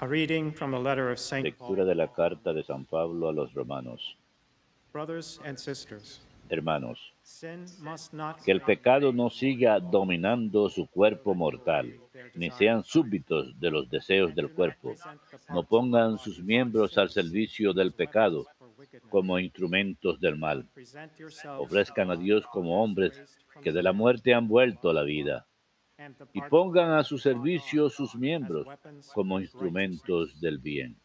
Lectura de la carta de San Pablo a los romanos. Brothers and sisters, Hermanos, sin must not que el pecado no siga dominando su cuerpo mortal, ni sean súbditos de los deseos del cuerpo. No pongan sus miembros al servicio del pecado como instrumentos del mal. Ofrezcan a Dios como hombres que de la muerte han vuelto a la vida y pongan a su servicio sus miembros como instrumentos del bien.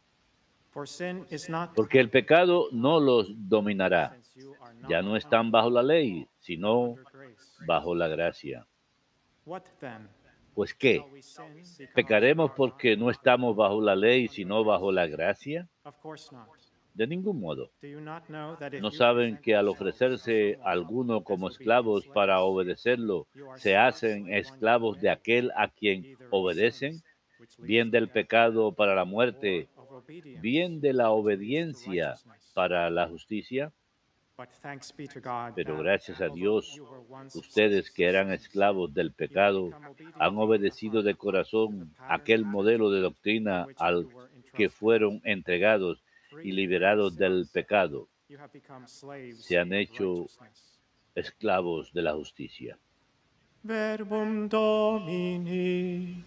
Porque el pecado no los dominará. Ya no están bajo la ley, sino bajo la gracia. Pues qué, ¿pecaremos porque no estamos bajo la ley, sino bajo la gracia? De ningún modo. ¿No saben que al ofrecerse alguno como esclavos para obedecerlo, se hacen esclavos de aquel a quien obedecen? Bien del pecado para la muerte, bien de la obediencia para la justicia. Pero gracias a Dios, ustedes que eran esclavos del pecado, han obedecido de corazón aquel modelo de doctrina al que fueron entregados y liberados del pecado. Se han hecho esclavos de la justicia. Verbum Domini.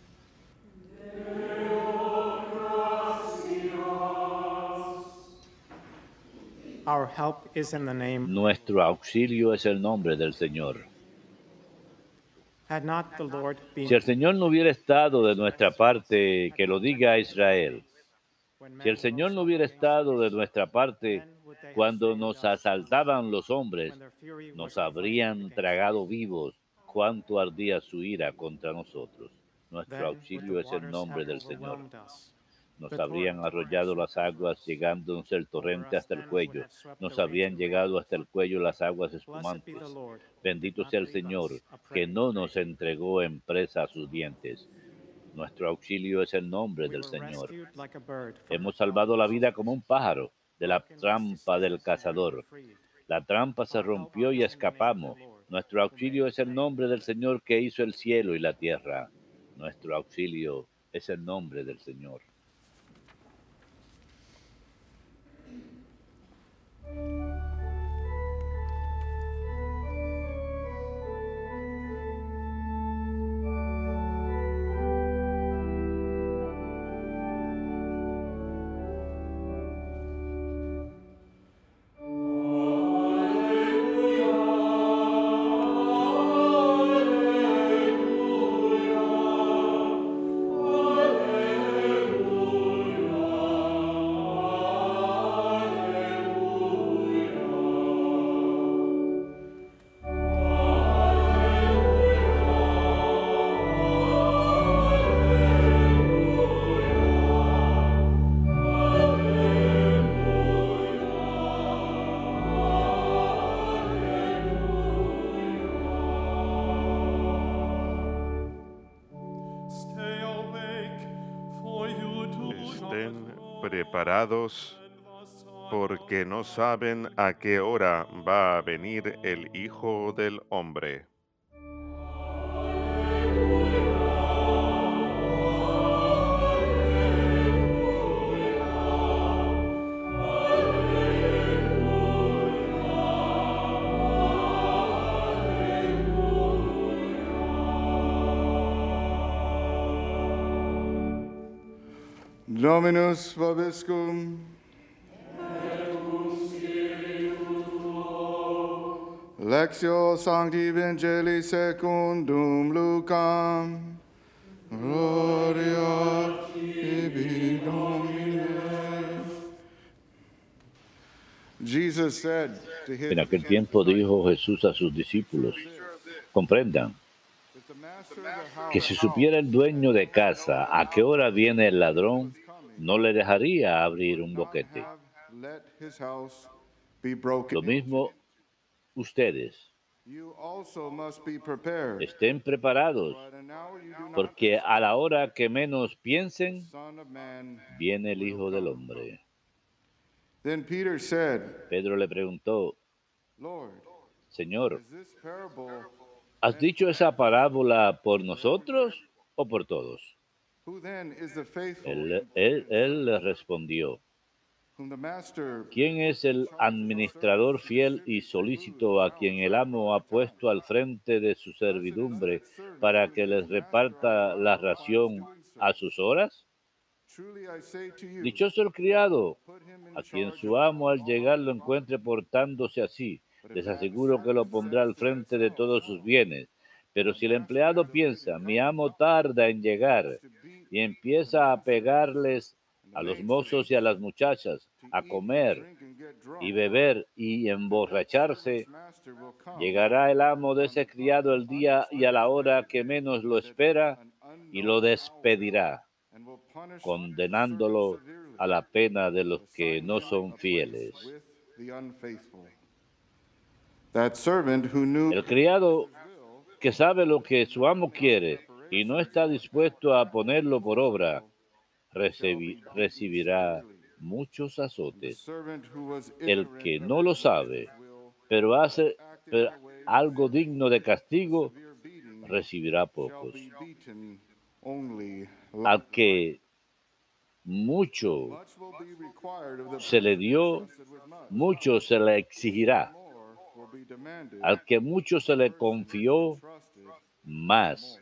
Our help is in the name. Nuestro auxilio es el nombre del Señor. Had not the Lord been Si el Señor no hubiera estado de nuestra parte, que lo diga a Israel. Si el Señor no hubiera estado de nuestra parte cuando nos asaltaban los hombres, nos habrían tragado vivos. Cuánto ardía su ira contra nosotros. Nuestro auxilio es el nombre del Señor. Nos habrían arrollado las aguas, llegándonos el torrente hasta el cuello. Nos habrían llegado hasta el cuello las aguas espumantes. Bendito sea el Señor, que no nos entregó en presa a sus dientes. Nuestro auxilio es el nombre del Señor. Hemos salvado la vida como un pájaro de la trampa del cazador. La trampa se rompió y escapamos. Nuestro auxilio es el nombre del Señor que hizo el cielo y la tierra. Nuestro auxilio es el nombre del Señor. Preparados porque no saben a qué hora va a venir el Hijo del Hombre. Dominus vobiscum. Lectio Sancti Evangelii secundum Lucam. Gloria tibi Domine. Jesus said to his En aquel tiempo dijo Jesús a sus discípulos, comprendan que si supiera el dueño de casa a qué hora viene el ladrón, no le dejaría abrir un boquete. Lo mismo ustedes, estén preparados, porque a la hora que menos piensen, viene el Hijo del Hombre. Pedro le preguntó, Señor, ¿has dicho esa parábola por nosotros o por todos? Él, él- él le respondió, ¿quién es el administrador fiel y solícito a quien el amo ha puesto al frente de su servidumbre para que les reparta la ración a sus horas? Dichoso el criado, a quien su amo al llegar lo encuentre portándose así. Les aseguro que lo pondrá al frente de todos sus "Oh, bienes. Pero si el empleado piensa, mi amo tarda en llegar, y empieza a pegarles a los mozos y a las muchachas, a comer y beber y emborracharse, llegará el amo de ese criado el día y a la hora que menos lo espera y lo despedirá, condenándolo a la pena de los que no son fieles. El criado que sabe lo que su amo quiere y no está dispuesto a ponerlo por obra, recibi- recibirá muchos azotes. El que no lo sabe, pero hace algo digno de castigo, recibirá pocos. Al que mucho se le dio, mucho se le exigirá. Al que mucho se le confió, más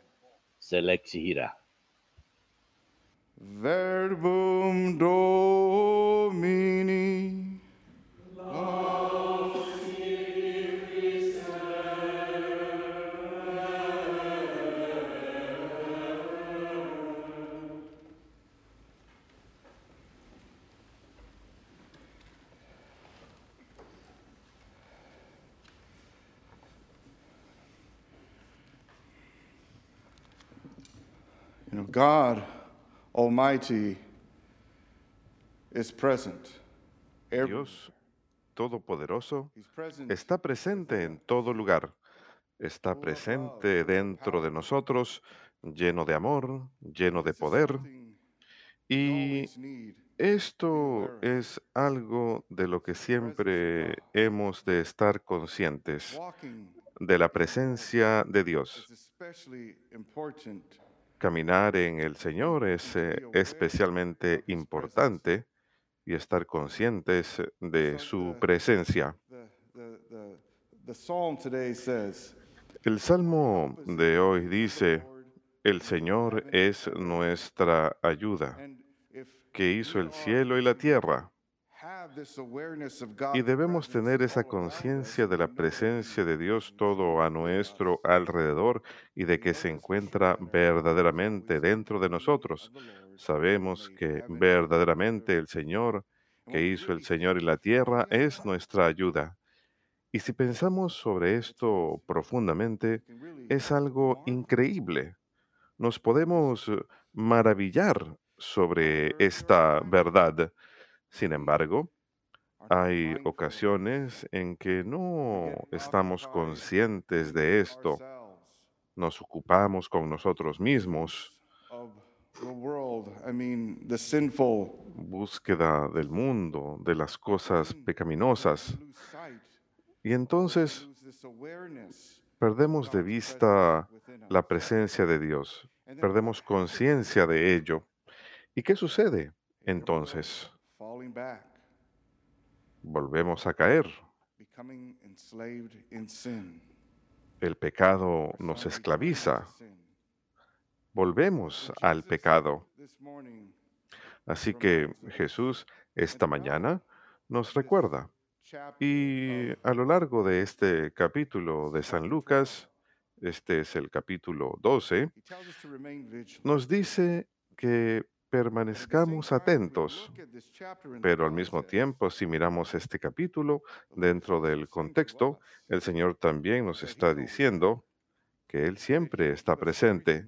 se le exigirá. Verbum Domini. You know, God Almighty is present. Every- Dios Todopoderoso está presente en todo lugar. Está presente dentro de nosotros, lleno de amor, lleno de poder. Y esto es algo de lo que siempre hemos de estar conscientes, de la presencia de Dios. Caminar en el Señor es eh, especialmente importante y estar conscientes de su presencia. El Salmo de hoy dice, el Señor es nuestra ayuda, que hizo el cielo y la tierra. Y debemos tener esa conciencia de la presencia de Dios todo a nuestro alrededor y de que se encuentra verdaderamente dentro de nosotros. Sabemos que verdaderamente el Señor que hizo el Señor y la tierra es nuestra ayuda. Y si pensamos sobre esto profundamente, es algo increíble. Nos podemos maravillar sobre esta verdad. Sin embargo, hay ocasiones en que no estamos conscientes de esto. Nos ocupamos con nosotros mismos, búsqueda del mundo, de las cosas pecaminosas. lose sight, Y entonces perdemos de vista la presencia de Dios, perdemos conciencia de ello. ¿Y qué sucede? Entonces volvemos a caer. El pecado nos esclaviza. Volvemos al pecado. Así que Jesús esta mañana nos recuerda. Y a lo largo de este capítulo de San Lucas, este es el capítulo 12, He tells us to remain vigilant. nos dice que permanezcamos atentos. Pero al mismo tiempo, si miramos este capítulo dentro del contexto, el Señor también nos está diciendo que Él siempre está presente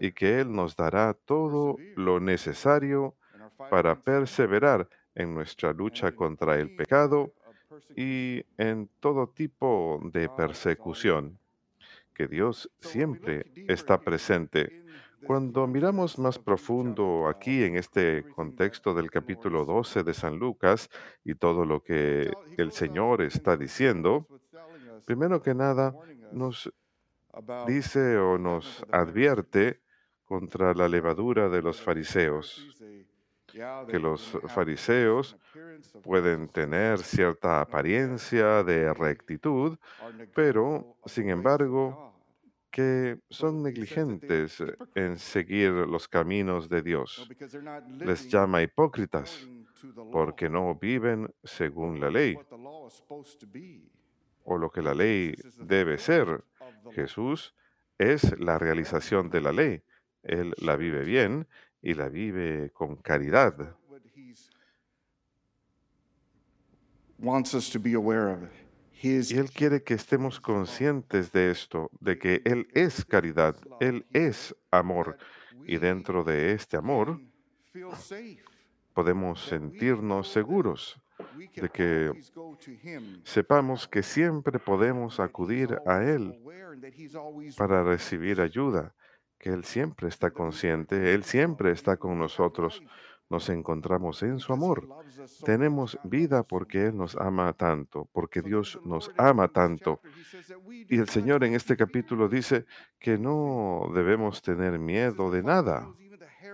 y que Él nos dará todo lo necesario para perseverar en nuestra lucha contra el pecado y en todo tipo de persecución, que Dios siempre está presente. Cuando miramos más profundo aquí en este contexto del capítulo 12 de San Lucas y todo lo que el Señor está diciendo, primero que nada nos dice o nos advierte contra la levadura de los fariseos, que los fariseos pueden tener cierta apariencia de rectitud, pero, sin embargo, que son negligentes en seguir los caminos de Dios. Les llama hipócritas porque no viven según la ley o lo que la ley debe ser. Jesús es la realización de la ley. Él la vive bien y la vive con caridad. wants us to be aware of it. Y Él quiere que estemos conscientes de esto, de que Él es caridad, Él es amor. Y dentro de este amor podemos sentirnos seguros de que sepamos que siempre podemos acudir a Él para recibir ayuda, que Él siempre está consciente, Él siempre está con nosotros. Nos encontramos en su amor. Tenemos vida porque Él nos ama tanto, porque Dios nos ama tanto. Y el Señor en este capítulo dice que no debemos tener miedo de nada.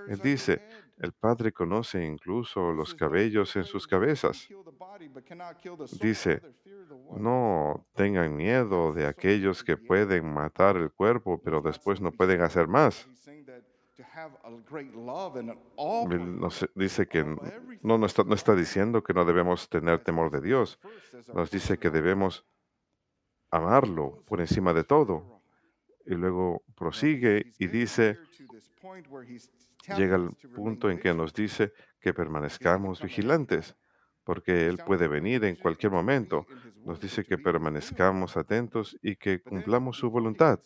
Él dice, el Padre conoce incluso los cabellos en sus cabezas. Dice, No tengan miedo de aquellos que pueden matar el cuerpo, pero después no pueden hacer más. Él nos dice que no, no está, no está diciendo que no debemos tener temor de Dios. Nos dice que debemos amarlo por encima de todo. Y luego prosigue y dice, llega al punto en que nos dice que permanezcamos vigilantes, porque Él puede venir en cualquier momento. Nos dice que permanezcamos atentos y que cumplamos su voluntad.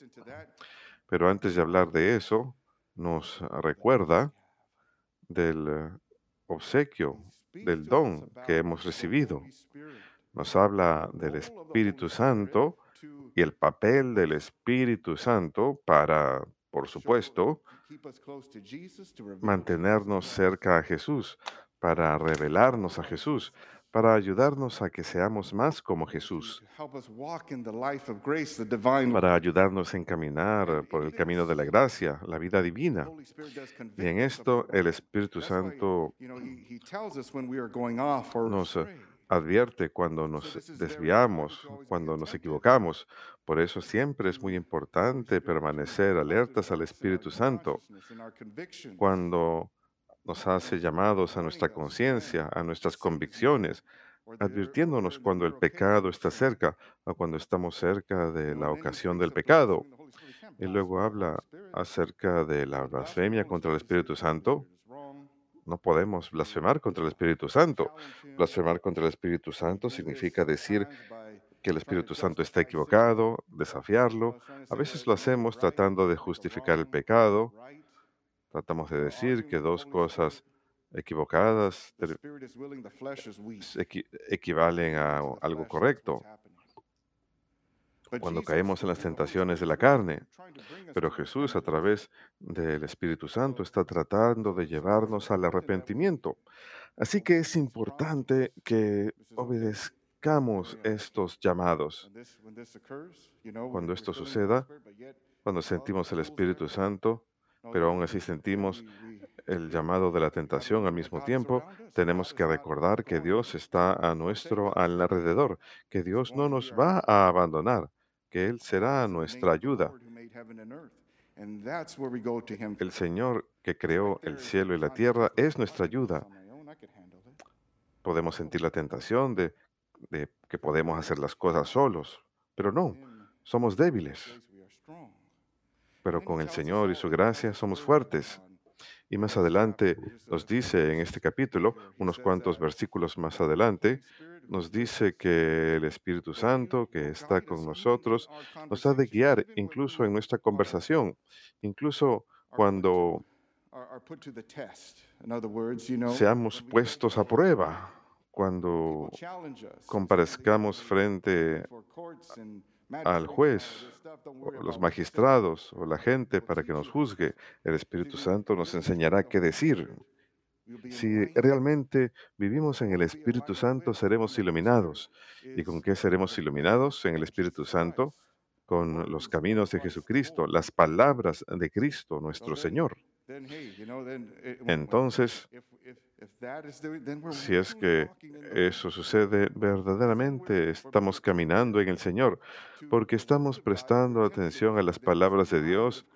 Pero antes de hablar de eso, nos recuerda del obsequio, del don que hemos recibido. Nos habla del Espíritu Santo y el papel del Espíritu Santo para, por supuesto, mantenernos cerca a Jesús, para revelarnos a Jesús, para ayudarnos a que seamos más como Jesús, para ayudarnos a encaminar por el camino de la gracia, la vida divina. Y en esto el Espíritu Santo nos advierte cuando nos desviamos, cuando nos equivocamos. Por eso siempre es muy importante permanecer alertas al Espíritu Santo cuando nos hace llamados a nuestra conciencia, a nuestras convicciones, advirtiéndonos cuando el pecado está cerca o cuando estamos cerca de la ocasión del pecado. Y luego habla acerca de la blasfemia contra el Espíritu Santo. No podemos blasfemar contra el Espíritu Santo. Blasfemar contra el Espíritu Santo significa decir que el Espíritu Santo está equivocado, desafiarlo. A veces lo hacemos tratando de justificar el pecado. Tratamos de decir que dos cosas equivocadas equi- equivalen a algo correcto. cuando caemos en las tentaciones de la carne. Pero Jesús, a través del Espíritu Santo, está tratando de llevarnos al arrepentimiento. Así que es importante que obedezcamos estos llamados. Cuando esto suceda, Cuando sentimos el Espíritu Santo, pero aún así sentimos el llamado de la tentación al mismo tiempo, tenemos que recordar que Dios está a nuestro alrededor, que Dios no nos va a abandonar, que Él será nuestra ayuda. El Señor que creó el cielo y la tierra es nuestra ayuda. Podemos sentir la tentación de, de que podemos hacer las cosas solos, pero no, somos débiles. Pero con el Señor y su gracia somos fuertes. Y más adelante nos dice en este capítulo, unos cuantos versículos más adelante, nos dice que el Espíritu Santo que está con nosotros nos ha de guiar incluso en nuestra conversación, incluso cuando seamos puestos a prueba, cuando comparezcamos frente al juez, o los magistrados o la gente para que nos juzgue. El Espíritu Santo nos enseñará qué decir. Si realmente vivimos en el Espíritu Santo, seremos iluminados. ¿Y con qué seremos iluminados en el Espíritu Santo? con los caminos de Jesucristo, las palabras de Cristo, nuestro Señor. Entonces, si es que eso sucede verdaderamente, estamos caminando en el Señor, porque estamos prestando atención a las palabras de Dios,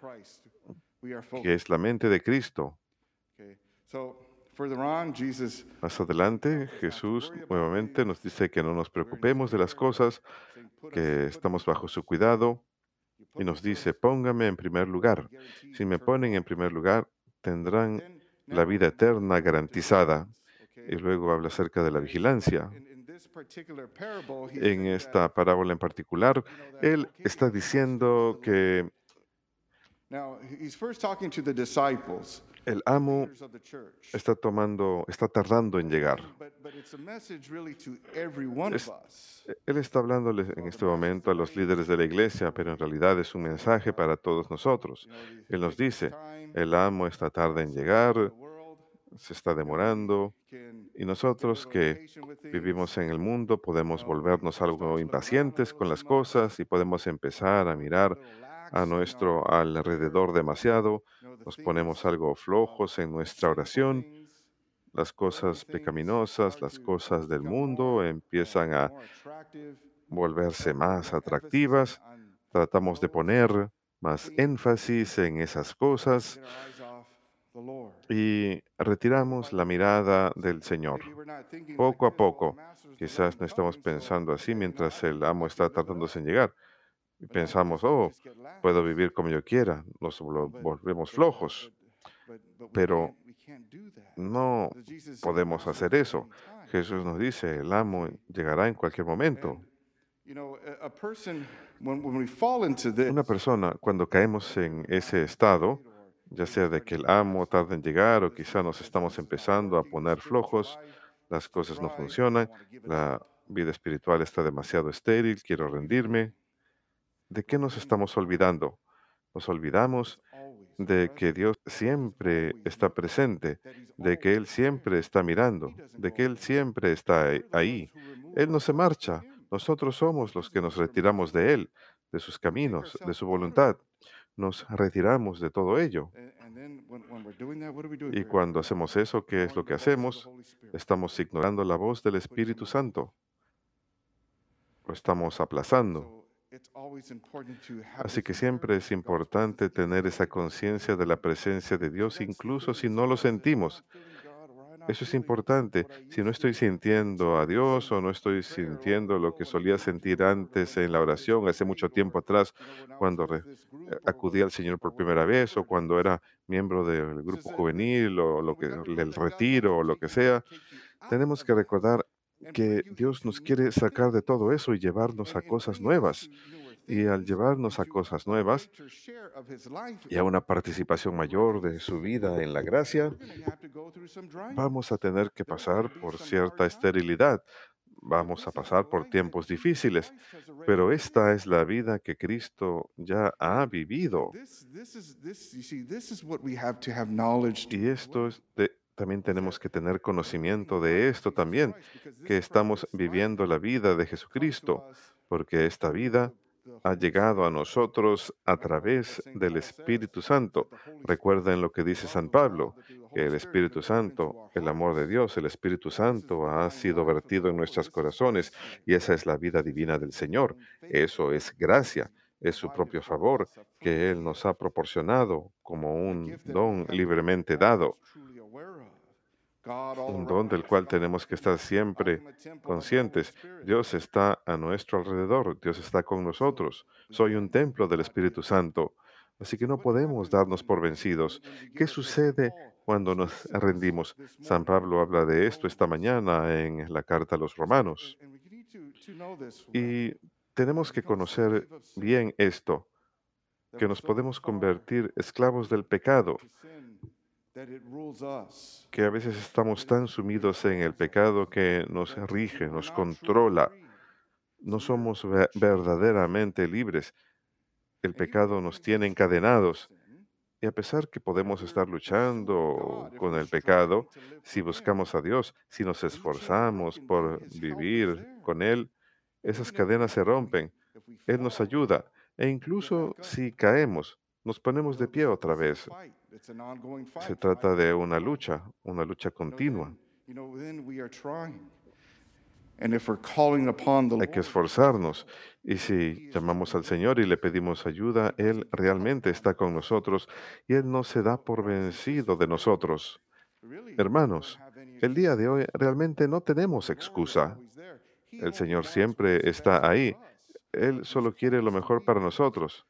que es la mente de Cristo. Más adelante, Jesús nuevamente nos dice que no nos preocupemos de las cosas, saying, "Put us- que estamos bajo su first." cuidado, y nos dice, póngame en primer lugar. Si me ponen en primer lugar, tendrán la now, vida eterna garantizada. Y luego habla acerca de la vigilancia. En esta parábola en particular, él está diciendo the que El amo está tomando, está tardando en llegar. Él está hablándoles en este momento a los líderes de la iglesia, pero en realidad es un mensaje para todos nosotros. Él nos dice, el amo está tarde en llegar, se está demorando, y nosotros que vivimos en el mundo podemos volvernos algo impacientes con las cosas y podemos empezar a mirar a nuestro alrededor demasiado, nos ponemos algo flojos en nuestra oración, las cosas things pecaminosas, las cosas del mundo uh, empiezan a volverse más atractivas, tratamos de poner más énfasis en esas cosas y retiramos la mirada del Señor. Poco a poco, quizás no estamos pensando así mientras el amo está tardándose en llegar. Y pensamos, oh, puedo vivir como yo quiera, nos volvemos flojos. Pero. No podemos "The hacer eso. comes anytime." Jesús nos dice, el amo llegará en cualquier momento. Una persona, cuando caemos en ese estado, ya sea de que el amo tarde en llegar o quizá nos estamos empezando a poner flojos, las cosas no funcionan, la vida espiritual está demasiado estéril, quiero rendirme. ¿De qué nos estamos olvidando? Nos olvidamos de que Dios siempre está presente, de que Él siempre está mirando, de que Él siempre está ahí- ahí. Él no se marcha, nosotros somos los que nos retiramos de Él, de sus caminos, de su voluntad. Nos retiramos de todo ello. Y cuando hacemos eso, ¿qué es lo que hacemos? Estamos ignorando la voz del Espíritu Santo. Lo estamos aplazando. Así que siempre es importante tener esa conciencia de la presencia de Dios, incluso si no lo sentimos. Eso es importante. Si no estoy sintiendo a Dios o no estoy sintiendo lo que solía sentir antes en la oración, hace mucho tiempo atrás, cuando eh, acudí al Señor por primera vez o cuando era miembro del grupo juvenil o lo que el retiro o lo que sea, tenemos que recordar que Dios nos quiere sacar de todo eso y llevarnos a cosas nuevas. Y al llevarnos a cosas nuevas y a una participación mayor de su vida en la gracia, vamos a tener que pasar por cierta esterilidad, vamos a pasar por tiempos difíciles, pero esta es la vida que Cristo ya ha vivido. Y esto es de- también tenemos que tener conocimiento de esto también, que estamos viviendo la vida de Jesucristo, porque esta vida ha llegado a nosotros a través del Espíritu Santo. Recuerden lo que dice San Pablo, que el Espíritu Santo, el amor de Dios, el Espíritu Santo ha sido vertido en nuestros corazones y esa es la vida divina del Señor. Eso es gracia, es su propio favor que Él nos ha proporcionado como un don libremente dado, un don del cual tenemos que estar siempre conscientes. Dios está a nuestro alrededor, Dios está con nosotros. Soy un templo del Espíritu Santo. Así que no podemos darnos por vencidos. ¿Qué sucede cuando nos rendimos? San Pablo habla de esto esta mañana en la carta a los romanos. Y tenemos que conocer bien esto, que nos podemos convertir esclavos del pecado, que a veces estamos tan sumidos en el pecado que nos rige, nos controla. No somos ve- verdaderamente libres. El pecado nos tiene encadenados. Y a pesar que podemos estar luchando con el pecado, si buscamos a Dios, si nos esforzamos por vivir con Él, esas cadenas se rompen. Él nos ayuda. E incluso si caemos, nos ponemos de pie otra vez. It's an ongoing fight. Se trata de una lucha, una lucha continua. Hay que esforzarnos. Y si llamamos al Señor y le pedimos ayuda, Él realmente está con nosotros y Él no se da por vencido de nosotros. Hermanos, el día de hoy realmente no tenemos excusa. El Señor siempre está ahí. Él solo quiere lo mejor para nosotros.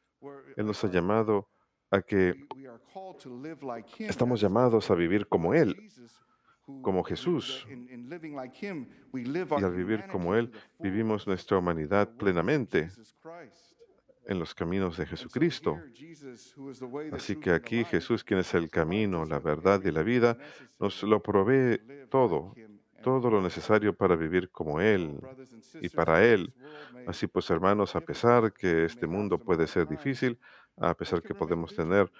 Él nos ha llamado a que estamos llamados a vivir como Él. Como Jesús. Y al vivir como Él, vivimos nuestra humanidad plenamente en los caminos de Jesucristo. Así que aquí Jesús, quien es el camino, la verdad y la vida, nos lo provee todo, todo lo necesario para vivir como Él y para Él. Así pues, hermanos, a pesar que este mundo puede ser difícil, a pesar que podemos tener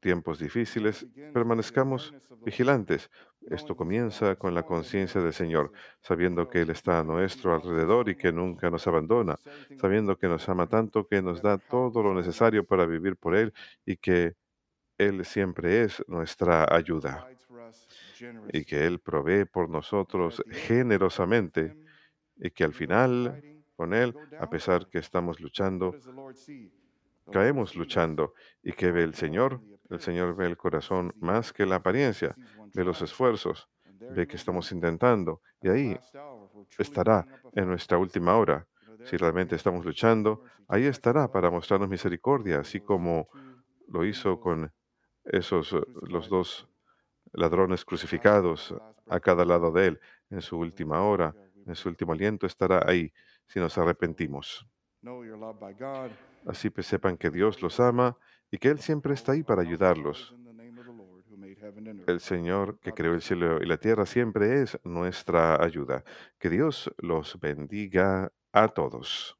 tiempos difíciles, permanezcamos vigilantes. Esto comienza con la conciencia del Señor, sabiendo que Él está a nuestro alrededor y que nunca nos abandona, sabiendo que nos ama tanto que nos da todo lo necesario para vivir por Él y que Él siempre es nuestra ayuda. y que Él provee por nosotros generosamente y que al final, con Él, a pesar que estamos luchando, caemos luchando. ¿Y que ve el Señor? El Señor ve el corazón más que la apariencia, ve los esfuerzos, ve que estamos intentando y ahí estará en nuestra última hora. Si realmente estamos luchando, ahí estará para mostrarnos misericordia, así como lo hizo con esos, eh, los dos ladrones crucificados a cada lado de él. En su última hora, en su último aliento estará ahí si nos arrepentimos. Así que sepan que Dios los ama y que Él siempre está ahí para ayudarlos. El Señor que creó el cielo y la tierra siempre es nuestra ayuda. Que Dios los bendiga a todos.